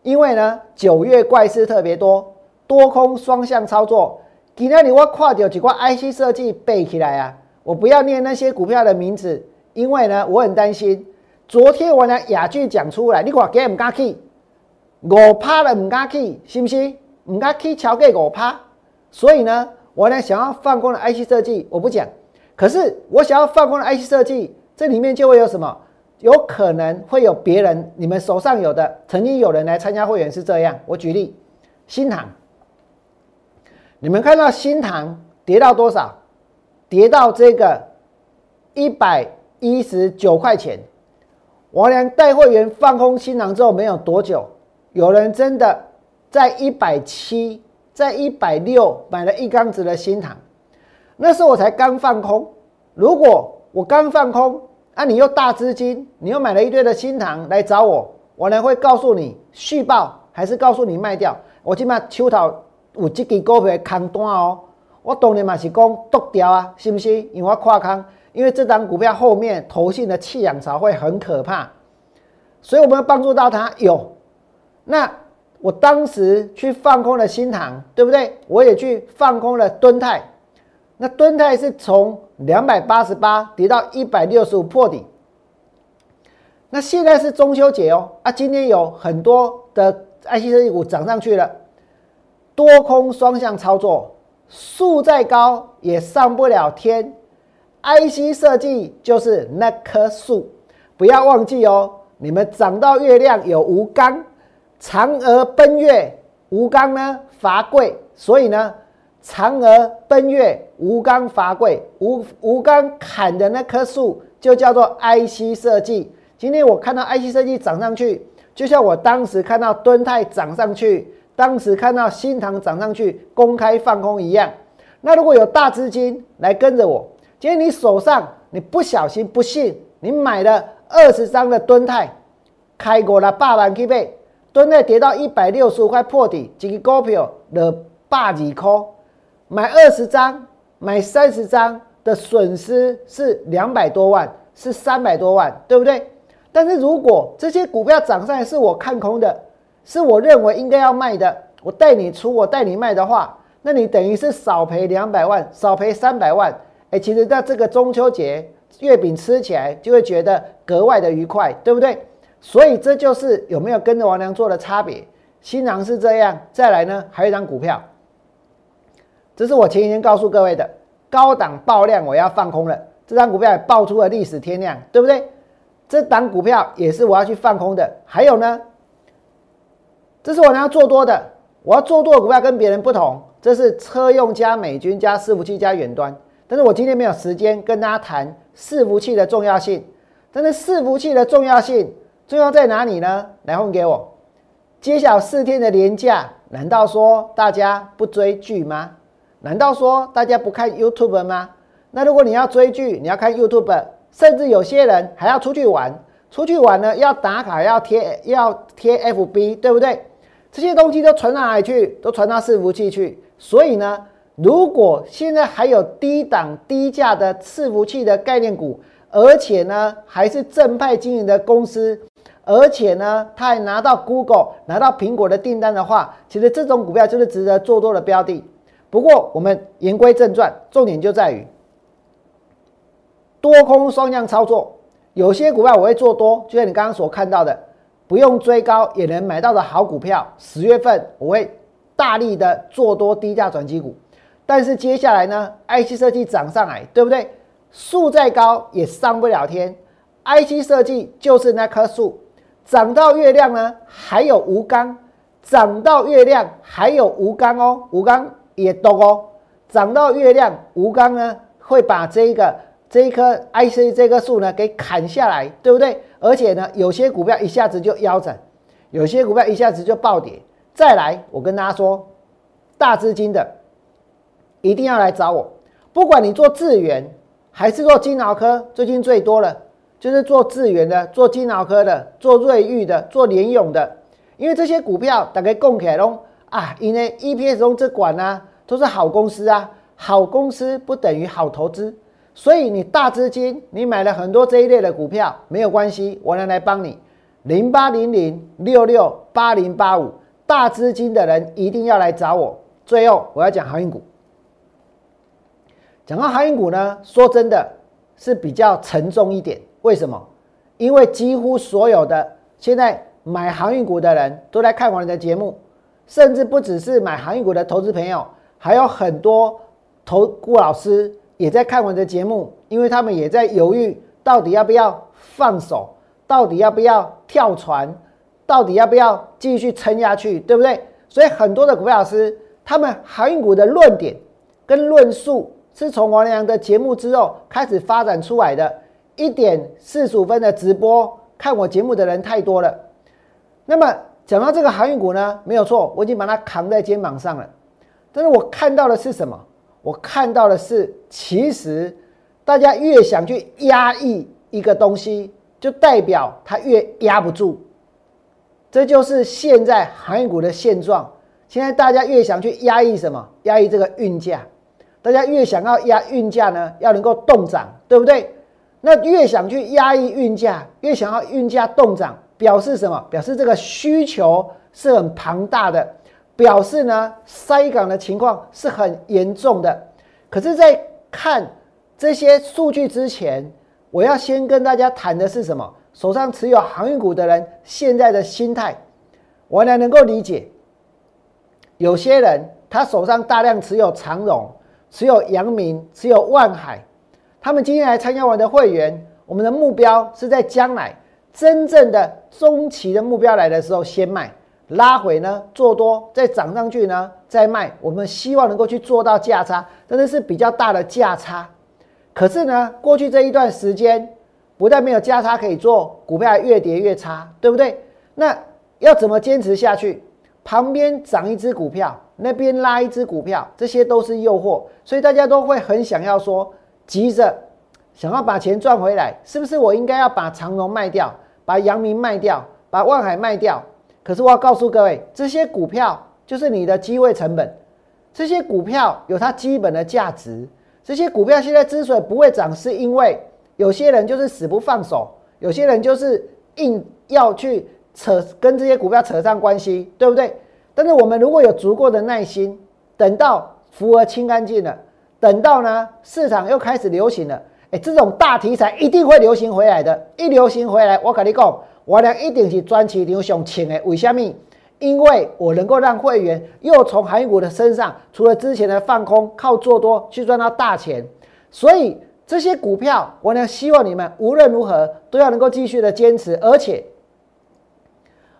因为呢九月怪事特别多，多空双向操作。今天你我跨掉几块 IC 设计背起来啊！我不要念那些股票的名字，因为呢我很担心。昨天我拿雅句讲出来，你看给唔敢去？五趴的唔敢去，是不是？唔敢去超过五趴，所以呢，我呢想要放空的 IC 设计，我不讲。可是我想要放空的 IC 设计，这里面就会有什么？有可能会有别人，你们手上有的，曾经有人来参加会员是这样。我举例，新塘，你们看到新塘跌到多少？跌到这个一百一十九块钱。我俩带会员放空新塘之后，没有多久。有人真的在一百七，在一百六买了一缸子的新塘，那时候我才刚放空。如果我刚放空，啊，你又大资金，你又买了一堆的新塘来找我，我呢会告诉你续报，还是告诉你卖掉？我起码手头有这支股票空单哦。我当然嘛是讲剁掉啊，是不是？因为我跨空，因为这张股票后面投信的弃养潮会很可怕，所以我们要帮助到他有。那我当时去放空了新塘，对不对？我也去放空了敦泰。那敦泰是从两百八十八跌到一百六十五破底。那现在是中秋节哦，啊，今天有很多的 IC 设计股涨上去了，多空双向操作，树再高也上不了天。IC 设计就是那棵树，不要忘记哦，你们涨到月亮有无钢。嫦娥奔月，吴刚呢伐桂，所以呢，嫦娥奔月，吴刚伐桂，吴吴刚砍的那棵树就叫做 IC 设计。今天我看到 IC 设计涨上去，就像我当时看到敦泰涨上去，当时看到新塘涨上去，公开放空一样。那如果有大资金来跟着我，今天你手上你不小心不信，你买了二十张的敦泰，开过了八万 K 倍。吨内跌到一百六十五块破底，几个股票的八几块，买二十张，买三十张的损失是两百多万，是三百多万，对不对？但是如果这些股票涨上来是我看空的，是我认为应该要卖的，我带你出，我带你卖的话，那你等于是少赔两百万，少赔三百万。哎，其实在这个中秋节月饼吃起来就会觉得格外的愉快，对不对？所以这就是有没有跟着王良做的差别。新郎是这样，再来呢，还有一张股票，这是我前几天告诉各位的高档爆量，我要放空了。这张股票也爆出了历史天量，对不对？这档股票也是我要去放空的。还有呢，这是我要做多的，我要做多的股票跟别人不同，这是车用加美军加伺服器加远端。但是我今天没有时间跟大家谈伺服器的重要性，但是伺服器的重要性。重要在哪里呢？来问给我。揭晓四天的年假，难道说大家不追剧吗？难道说大家不看 YouTube 吗？那如果你要追剧，你要看 YouTube，甚至有些人还要出去玩。出去玩呢，要打卡，要贴，要贴 FB，对不对？这些东西都传到哪里去？都传到伺服器去。所以呢，如果现在还有低档低价的伺服器的概念股，而且呢，还是正派经营的公司。而且呢，他还拿到 Google、拿到苹果的订单的话，其实这种股票就是值得做多的标的。不过，我们言归正传，重点就在于多空双向操作。有些股票我会做多，就像你刚刚所看到的，不用追高也能买到的好股票。十月份我会大力的做多低价转机股。但是接下来呢，IC 设计涨上来，对不对？树再高也上不了天，IC 设计就是那棵树，涨到月亮呢，还有吴刚，涨到月亮还有吴刚哦，吴刚也多哦，涨到月亮，吴刚呢会把这一个这一棵 IC 这棵树呢给砍下来，对不对？而且呢，有些股票一下子就腰斩，有些股票一下子就暴跌。再来，我跟大家说，大资金的一定要来找我，不管你做智源还是做金脑科，最近最多了就是做智源的、做金脑科的、做瑞昱的、做联勇的，因为这些股票大概供起来喽啊，因为 EPS 中这管呢都是好公司啊，好公司不等于好投资，所以你大资金你买了很多这一类的股票没有关系，我来来帮你零八零零六六八零八五。大资金的人一定要来找我。最后，我要讲航运股。讲到航运股呢，说真的是比较沉重一点。为什么？因为几乎所有的现在买航运股的人都在看我的节目，甚至不只是买航运股的投资朋友，还有很多投顾老师也在看我的节目，因为他们也在犹豫，到底要不要放手，到底要不要跳船。到底要不要继续撑下去，对不对？所以很多的股票老师，他们航运股的论点跟论述，是从王良的节目之后开始发展出来的。一点四十五分的直播，看我节目的人太多了。那么讲到这个航运股呢，没有错，我已经把它扛在肩膀上了。但是我看到的是什么？我看到的是，其实大家越想去压抑一个东西，就代表它越压不住。这就是现在航运股的现状。现在大家越想去压抑什么？压抑这个运价。大家越想要压运价呢，要能够动涨，对不对？那越想去压抑运价，越想要运价动涨，表示什么？表示这个需求是很庞大的，表示呢塞港的情况是很严重的。可是，在看这些数据之前，我要先跟大家谈的是什么？手上持有航运股的人现在的心态，我呢能够理解。有些人他手上大量持有长荣、持有阳明、持有万海，他们今天来参加我的会员，我们的目标是在将来真正的中期的目标来的时候先卖，拉回呢做多，再涨上去呢再卖。我们希望能够去做到价差，真的是比较大的价差。可是呢，过去这一段时间。不但没有价差可以做，股票还越跌越差，对不对？那要怎么坚持下去？旁边涨一只股票，那边拉一只股票，这些都是诱惑，所以大家都会很想要说，急着想要把钱赚回来，是不是？我应该要把长荣卖掉，把阳明卖掉，把万海卖掉。可是我要告诉各位，这些股票就是你的机会成本，这些股票有它基本的价值，这些股票现在之所以不会涨，是因为。有些人就是死不放手，有些人就是硬要去扯跟这些股票扯上关系，对不对？但是我们如果有足够的耐心，等到符合清干净了，等到呢市场又开始流行了，哎，这种大题材一定会流行回来的。一流行回来，我跟你讲，我俩一定是专辑流上请的。为什么？因为我能够让会员又从韩股的身上，除了之前的放空靠做多去赚到大钱，所以。这些股票，我呢希望你们无论如何都要能够继续的坚持，而且，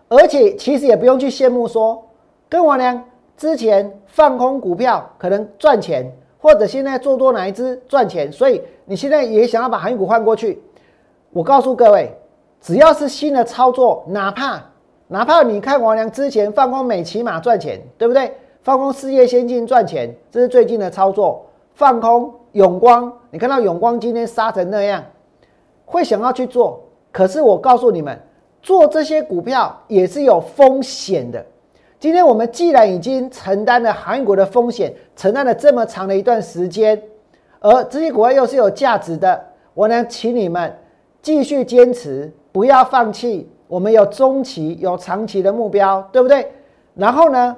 而且其实也不用去羡慕说，跟我呢之前放空股票可能赚钱，或者现在做多哪一只赚钱，所以你现在也想要把航运股换过去。我告诉各位，只要是新的操作，哪怕哪怕你看王良之前放空美骑马赚钱，对不对？放空事业先进赚钱，这是最近的操作，放空。永光，你看到永光今天杀成那样，会想要去做。可是我告诉你们，做这些股票也是有风险的。今天我们既然已经承担了韩国的风险，承担了这么长的一段时间，而这些股票又是有价值的，我呢，请你们继续坚持，不要放弃。我们有中期、有长期的目标，对不对？然后呢，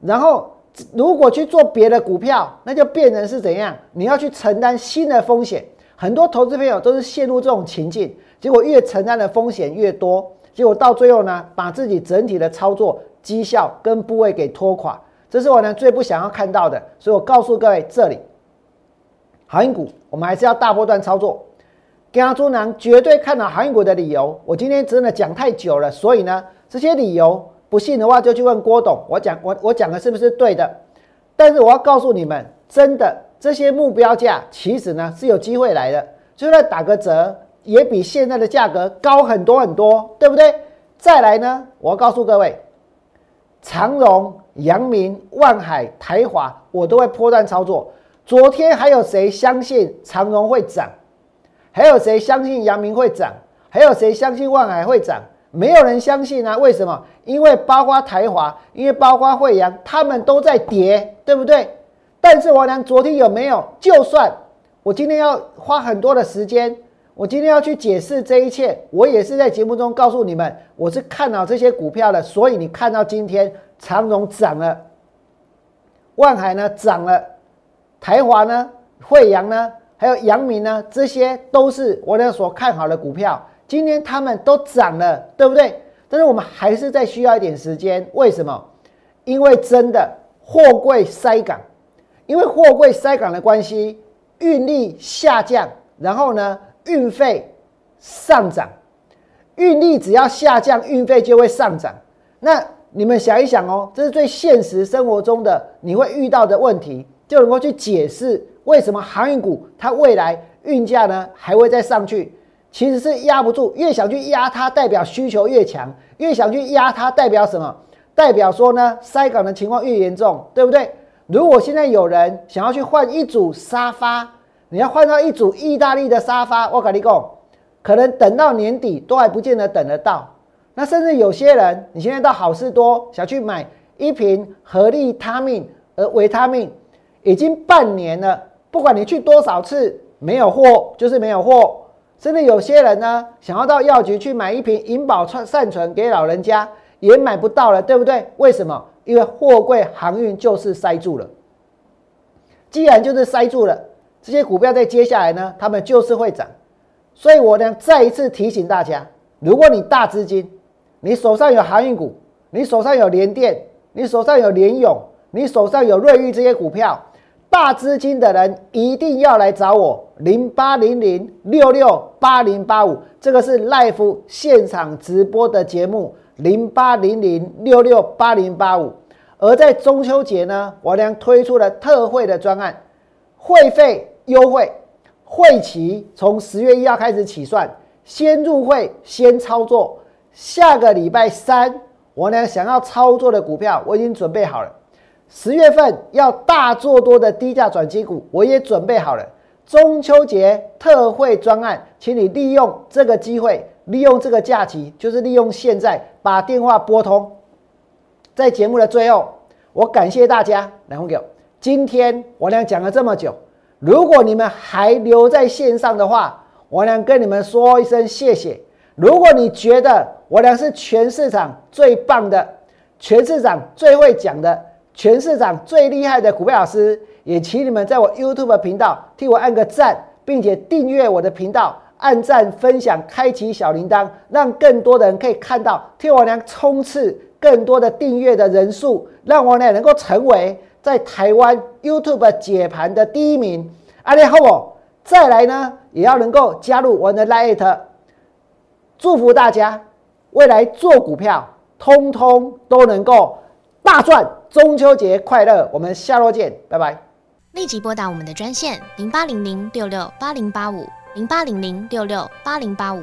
然后。如果去做别的股票，那就变成是怎样？你要去承担新的风险。很多投资朋友都是陷入这种情境，结果越承担的风险越多，结果到最后呢，把自己整体的操作绩效跟部位给拖垮。这是我呢最不想要看到的。所以我告诉各位，这里航运股我们还是要大波段操作。跟猪囊绝对看好航运股的理由，我今天真的讲太久了，所以呢，这些理由不信的话就去问郭董，我讲我我讲的是不是对的？但是我要告诉你们，真的这些目标价其实呢是有机会来的，就算打个折，也比现在的价格高很多很多，对不对？再来呢，我要告诉各位，长荣、阳明、万海、台华，我都会破断操作。昨天还有谁相信长荣会涨？还有谁相信阳明会涨？还有谁相信万海会涨？没有人相信啊！为什么？因为包括台华，因为包括惠阳，他们都在跌，对不对？但是王良昨天有没有？就算我今天要花很多的时间，我今天要去解释这一切，我也是在节目中告诉你们，我是看好这些股票的。所以你看到今天长荣涨了，万海呢涨了，台华呢，惠阳呢？还有阳明呢，这些都是我俩所看好的股票。今天他们都涨了，对不对？但是我们还是在需要一点时间。为什么？因为真的货柜塞港，因为货柜塞港的关系，运力下降，然后呢，运费上涨。运力只要下降，运费就会上涨。那你们想一想哦，这是最现实生活中的你会遇到的问题，就能够去解释。为什么航运股它未来运价呢还会再上去？其实是压不住，越想去压它，代表需求越强；越想去压它，代表什么？代表说呢，塞港的情况越严重，对不对？如果现在有人想要去换一组沙发，你要换到一组意大利的沙发，我跟你讲，可能等到年底都还不见得等得到。那甚至有些人，你现在到好事多想去买一瓶合利他命呃维他命，已经半年了。不管你去多少次，没有货就是没有货。甚至有些人呢，想要到药局去买一瓶银保善存给老人家，也买不到了，对不对？为什么？因为货柜航运就是塞住了。既然就是塞住了，这些股票在接下来呢，他们就是会涨。所以我呢，再一次提醒大家：如果你大资金，你手上有航运股，你手上有联电，你手上有联勇，你手上有瑞昱这些股票。大资金的人一定要来找我，零八零零六六八零八五，这个是 Life 现场直播的节目，零八零零六六八零八五。而在中秋节呢，我将推出了特惠的专案，会费优惠，会期从十月一号开始起算，先入会先操作。下个礼拜三，我俩想要操作的股票，我已经准备好了。十月份要大做多的低价转机股，我也准备好了。中秋节特惠专案，请你利用这个机会，利用这个假期，就是利用现在把电话拨通。在节目的最后，我感谢大家来红给今天我俩讲了这么久，如果你们还留在线上的话，我俩跟你们说一声谢谢。如果你觉得我俩是全市场最棒的，全市场最会讲的。全市场最厉害的股票老师，也请你们在我 YouTube 频道替我按个赞，并且订阅我的频道，按赞、分享、开启小铃铛，让更多的人可以看到，替我娘冲刺更多的订阅的人数，让我呢能够成为在台湾 YouTube 解盘的第一名。阿里好不？再来呢，也要能够加入我的 Lite，祝福大家未来做股票，通通都能够大赚。中秋节快乐！我们下周见，拜拜。立即拨打我们的专线零八零零六六八零八五零八零零六六八零八五